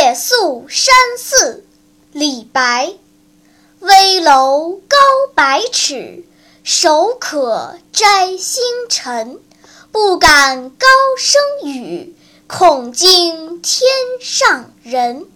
夜宿山寺李白。危楼高百尺手可摘星辰不敢高声语恐惊天上人。